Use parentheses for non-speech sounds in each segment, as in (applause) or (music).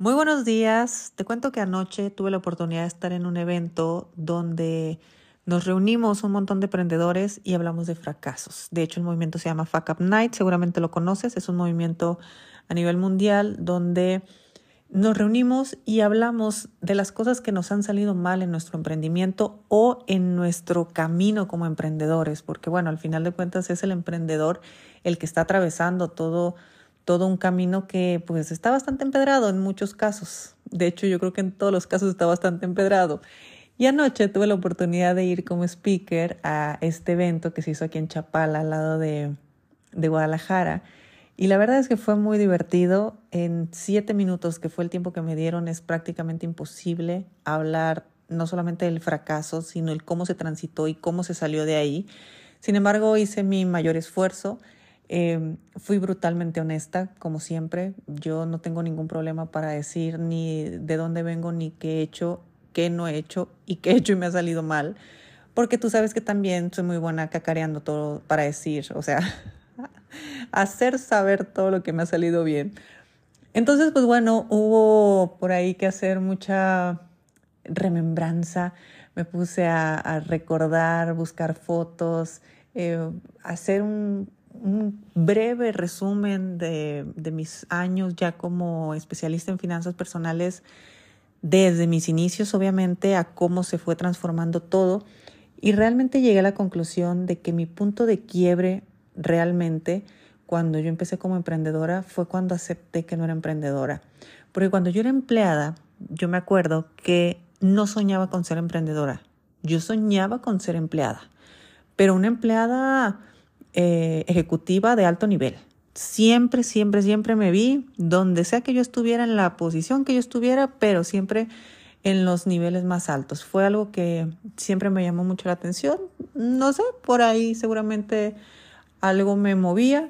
Muy buenos días. Te cuento que anoche tuve la oportunidad de estar en un evento donde nos reunimos un montón de emprendedores y hablamos de fracasos. De hecho, el movimiento se llama Fuck Up Night, seguramente lo conoces, es un movimiento a nivel mundial donde nos reunimos y hablamos de las cosas que nos han salido mal en nuestro emprendimiento o en nuestro camino como emprendedores, porque bueno, al final de cuentas es el emprendedor el que está atravesando todo todo un camino que pues está bastante empedrado en muchos casos. De hecho, yo creo que en todos los casos está bastante empedrado. Y anoche tuve la oportunidad de ir como speaker a este evento que se hizo aquí en Chapala, al lado de, de Guadalajara. Y la verdad es que fue muy divertido. En siete minutos, que fue el tiempo que me dieron, es prácticamente imposible hablar no solamente del fracaso, sino el cómo se transitó y cómo se salió de ahí. Sin embargo, hice mi mayor esfuerzo Em, fui brutalmente honesta, como siempre. Yo no tengo ningún problema para decir ni de dónde vengo, ni qué he hecho, qué no he hecho y qué he hecho y me ha salido mal. Porque tú sabes que también soy muy buena cacareando todo para decir, o sea, (laughs) hacer saber todo lo que me ha salido bien. Entonces, pues bueno, hubo por ahí que hacer mucha remembranza. Me puse a, recordar, buscar fotos, eh, hacer un, un breve resumen de, mis años ya como especialista en finanzas personales, desde mis inicios obviamente a cómo se fue transformando todo. Y realmente llegué a la conclusión de que mi punto de quiebre realmente cuando yo empecé como emprendedora fue cuando acepté que no era emprendedora. Porque cuando yo era empleada, yo me acuerdo que no soñaba con ser emprendedora. Yo soñaba con ser empleada. Pero una empleada eh, ejecutiva de alto nivel. Siempre, siempre, siempre me vi donde sea que yo estuviera, en la posición que yo estuviera, pero siempre en los niveles más altos. Fue algo que siempre me llamó mucho la atención. No sé, por ahí seguramente algo me movía.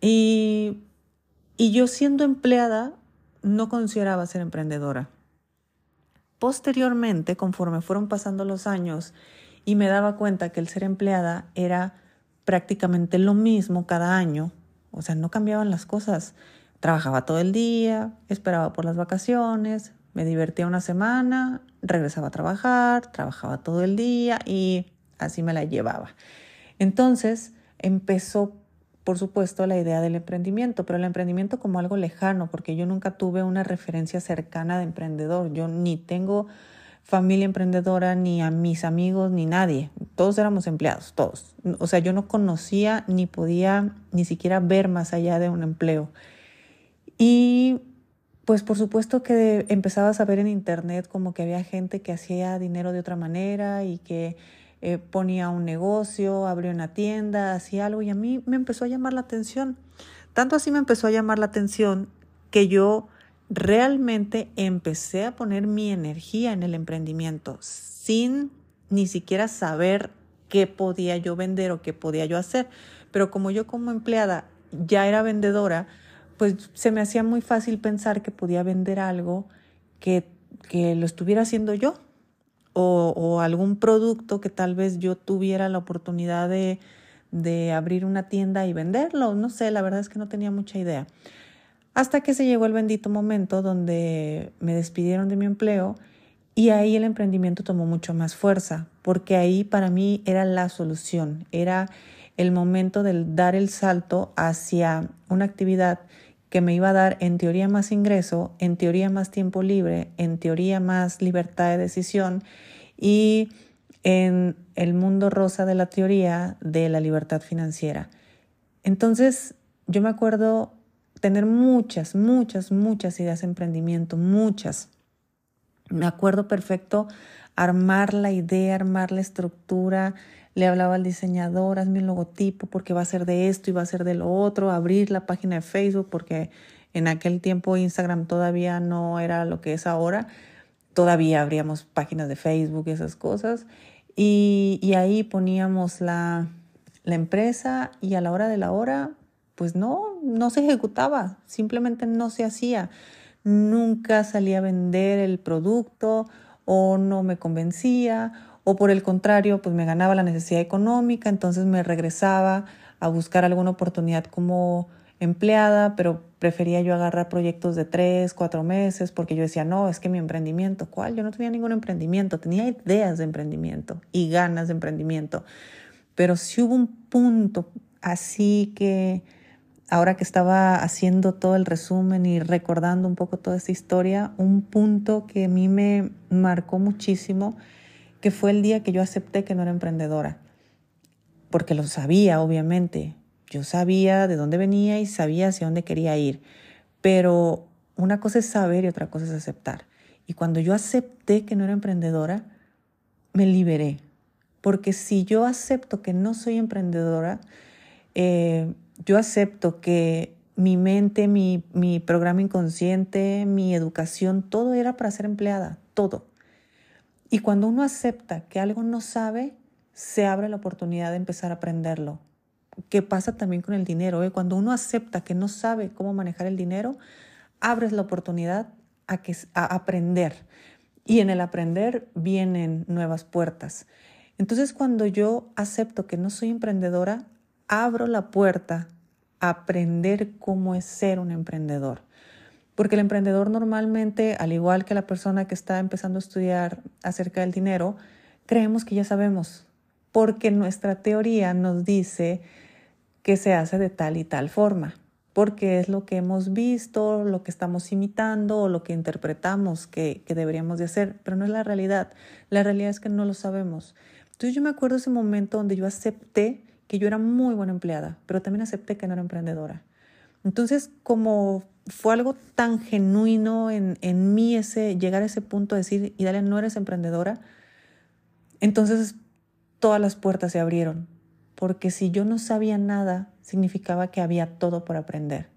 Y, y yo siendo empleada no consideraba ser emprendedora. Posteriormente, conforme fueron pasando los años y me daba cuenta que el ser empleada era prácticamente lo mismo cada año, o sea, no cambiaban las cosas. Trabajaba todo el día, esperaba por las vacaciones, me divertía una semana, regresaba a trabajar, trabajaba todo el día y así me la llevaba. Entonces empezó, por supuesto, la idea del emprendimiento, pero el emprendimiento como algo lejano, porque yo nunca tuve una referencia cercana de emprendedor. Yo ni tengo familia emprendedora, ni a mis amigos, ni nadie. Todos éramos empleados, todos. O sea, yo no conocía ni podía ni siquiera ver más allá de un empleo. Y pues por supuesto que empezabas a ver en internet como que había gente que hacía dinero de otra manera y que eh, ponía un negocio, abrió una tienda, hacía algo y a mí me empezó a llamar la atención. Tanto así me empezó a llamar la atención que yo realmente empecé a poner mi energía en el emprendimiento sin ni siquiera saber qué podía yo vender o qué podía yo hacer. Pero como yo como empleada ya era vendedora, pues se me hacía muy fácil pensar que podía vender algo que, que lo estuviera haciendo yo o, algún producto que tal vez yo tuviera la oportunidad de, de abrir una tienda y venderlo. No sé, la verdad es que no tenía mucha idea. Hasta que se llegó el bendito momento donde me despidieron de mi empleo y ahí el emprendimiento tomó mucho más fuerza, porque ahí para mí era la solución, era el momento de dar el salto hacia una actividad que me iba a dar en teoría más ingreso, en teoría más tiempo libre, en teoría más libertad de decisión y en el mundo rosa de la teoría de la libertad financiera. Entonces, yo me acuerdo tener muchas, muchas, muchas ideas de emprendimiento, muchas. Me acuerdo perfecto armar la idea, armar la estructura. Le hablaba al diseñador, hazme un logotipo porque va a ser de esto y va a ser de lo otro, abrir la página de Facebook porque en aquel tiempo Instagram todavía no era lo que es ahora. Todavía abríamos páginas de Facebook y esas cosas. Y, y ahí poníamos la, la empresa y a la hora de la hora pues no, no se ejecutaba, simplemente no se hacía. Nunca salía a vender el producto o no me convencía o por el contrario, pues me ganaba la necesidad económica, entonces me regresaba a buscar alguna oportunidad como empleada, pero prefería yo agarrar proyectos de tres, cuatro meses, porque yo decía, no, es que mi emprendimiento, ¿cuál? Yo no tenía ningún emprendimiento, tenía ideas de emprendimiento y ganas de emprendimiento. Pero sí hubo un punto así que ahora que estaba haciendo todo el resumen y recordando un poco toda esta historia, un punto que a mí me marcó muchísimo, que fue el día que yo acepté que no era emprendedora, porque lo sabía, obviamente. Yo sabía de dónde venía y sabía hacia dónde quería ir, pero una cosa es saber y otra cosa es aceptar. Y cuando yo acepté que no era emprendedora, me liberé, porque si yo acepto que no soy emprendedora, eh, yo acepto que mi mente, mi, mi programa inconsciente, mi educación, todo era para ser empleada, todo. Y cuando uno acepta que algo no sabe, se abre la oportunidad de empezar a aprenderlo. ¿Qué pasa también con el dinero? Eh? Cuando uno acepta que no sabe cómo manejar el dinero, abres la oportunidad a, que, a aprender. Y en el aprender vienen nuevas puertas. Entonces, cuando yo acepto que no soy emprendedora, abro la puerta a aprender cómo es ser un emprendedor. Porque el emprendedor normalmente, al igual que la persona que está empezando a estudiar acerca del dinero, creemos que ya sabemos, porque nuestra teoría nos dice que se hace de tal y tal forma, porque es lo que hemos visto, lo que estamos imitando o lo que interpretamos que, deberíamos de hacer, pero no es la realidad. La realidad es que no lo sabemos. Entonces yo me acuerdo ese momento donde yo acepté que yo era muy buena empleada, pero también acepté que no era emprendedora. Entonces, como fue algo tan genuino en, en mí ese, llegar a ese punto de decir, y dale, no eres emprendedora, entonces todas las puertas se abrieron, porque si yo no sabía nada, significaba que había todo por aprender.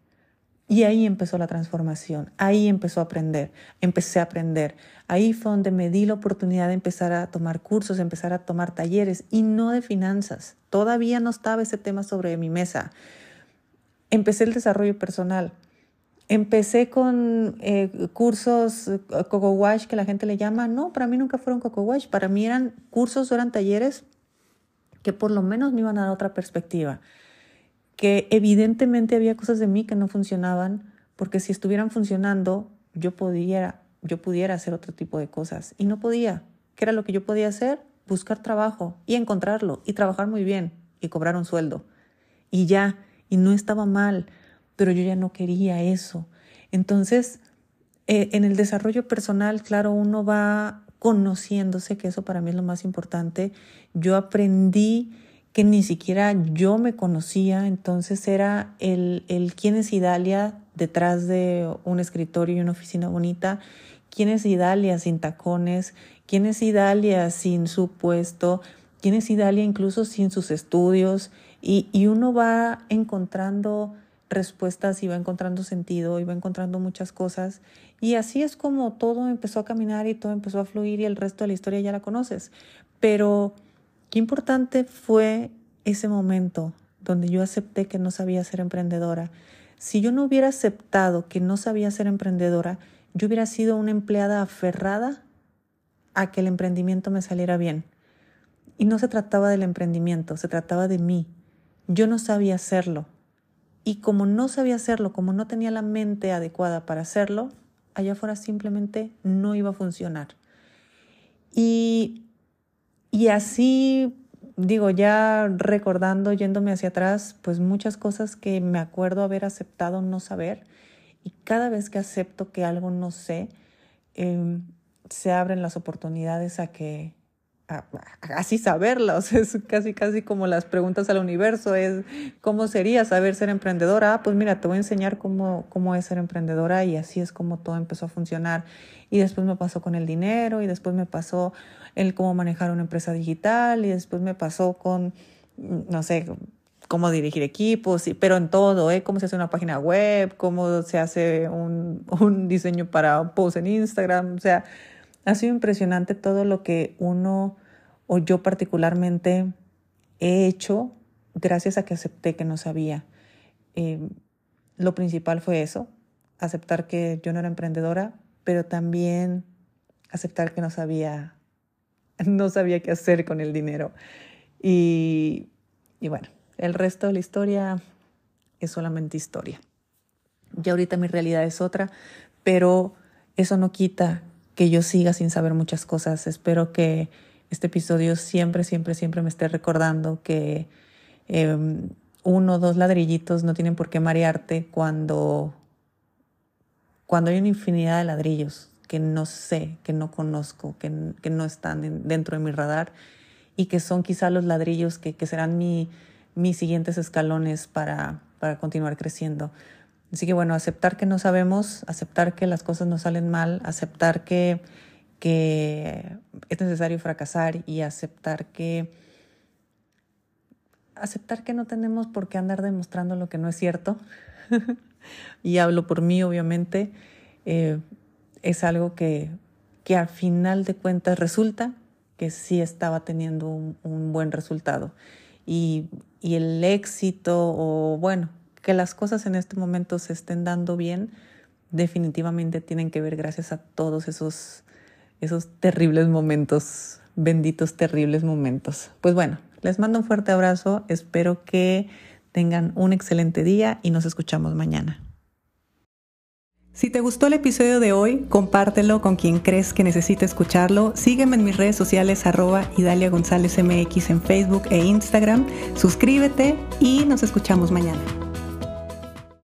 Y ahí empezó la transformación, ahí empezó a aprender, empecé a aprender. Ahí fue donde me di la oportunidad de empezar a tomar cursos, empezar a tomar talleres y no de finanzas. Todavía no estaba ese tema sobre mi mesa. Empecé el desarrollo personal. Empecé con eh, cursos eh, Coco Wash que la gente le llama. No, para mí nunca fueron Coco Wash. Para mí eran cursos eran talleres que por lo menos me iban a dar otra perspectiva que evidentemente había cosas de mí que no funcionaban, porque si estuvieran funcionando, yo pudiera, yo pudiera hacer otro tipo de cosas. Y no podía. ¿Qué era lo que yo podía hacer? Buscar trabajo y encontrarlo y trabajar muy bien y cobrar un sueldo. Y ya, y no estaba mal, pero yo ya no quería eso. Entonces, eh, en el desarrollo personal, claro, uno va conociéndose, que eso para mí es lo más importante. Yo aprendí que ni siquiera yo me conocía, entonces era el, el quién es Idalia detrás de un escritorio y una oficina bonita, quién es Idalia sin tacones, quién es Idalia sin su puesto, quién es Idalia incluso sin sus estudios, y, y uno va encontrando respuestas y va encontrando sentido y va encontrando muchas cosas. Y así es como todo empezó a caminar y todo empezó a fluir y el resto de la historia ya la conoces. Pero Qué importante fue ese momento donde yo acepté que no sabía ser emprendedora. Si yo no hubiera aceptado que no sabía ser emprendedora, yo hubiera sido una empleada aferrada a que el emprendimiento me saliera bien. Y no se trataba del emprendimiento, se trataba de mí. Yo no sabía hacerlo. Y como no sabía hacerlo, como no tenía la mente adecuada para hacerlo, allá afuera simplemente no iba a funcionar. Y y así, digo, ya recordando, yéndome hacia atrás, pues muchas cosas que me acuerdo haber aceptado no saber. Y cada vez que acepto que algo no sé, em, se abren las oportunidades a que así saberlo, o (laughs) sea, es casi casi como las preguntas al universo, es ¿cómo sería saber ser emprendedora? Ah, pues mira, te voy a enseñar cómo, cómo es ser emprendedora y así es como todo empezó a funcionar. Y después me pasó con el dinero y después me pasó el cómo manejar una empresa digital y después me pasó con, no sé, cómo dirigir equipos, pero en todo, ¿eh? cómo se hace una página web, cómo se hace un, un diseño para un post en Instagram, o sea, ha sido impresionante todo lo que uno o yo particularmente he hecho gracias a que acepté que no sabía. Eh, lo principal fue eso, aceptar que yo no era emprendedora, pero también aceptar que no sabía (laughs) no sabía qué hacer con el dinero. Y, y bueno, el resto de la historia es solamente historia. Ya ahorita mi realidad es otra, pero eso no quita que yo siga sin saber muchas cosas. Espero que este episodio siempre, siempre, siempre me esté recordando que em, uno o dos ladrillitos no tienen por qué marearte cuando, cuando hay una infinidad de ladrillos que no sé, que no conozco, que, que no están dentro de mi radar y que son quizá los ladrillos que, que serán mi, mis siguientes escalones para, para continuar creciendo. Así que bueno, aceptar que no sabemos, aceptar que las cosas no salen mal, aceptar que, que es necesario fracasar y aceptar que aceptar que no tenemos por qué andar demostrando lo que no es cierto. (laughs) y hablo por mí, obviamente. Eh, es algo que, que al final de cuentas resulta que sí estaba teniendo un, buen resultado. Y, y, el éxito, o bueno, que las cosas en este momento se estén dando bien, definitivamente tienen que ver gracias a todos esos, esos terribles momentos, benditos terribles momentos. Pues bueno, les mando un fuerte abrazo, espero que tengan un excelente día y nos escuchamos mañana. Si te gustó el episodio de hoy, compártelo con quien crees que necesite escucharlo. Sígueme en mis redes sociales arroba Idalia González MX en Facebook e Instagram. Suscríbete y nos escuchamos mañana.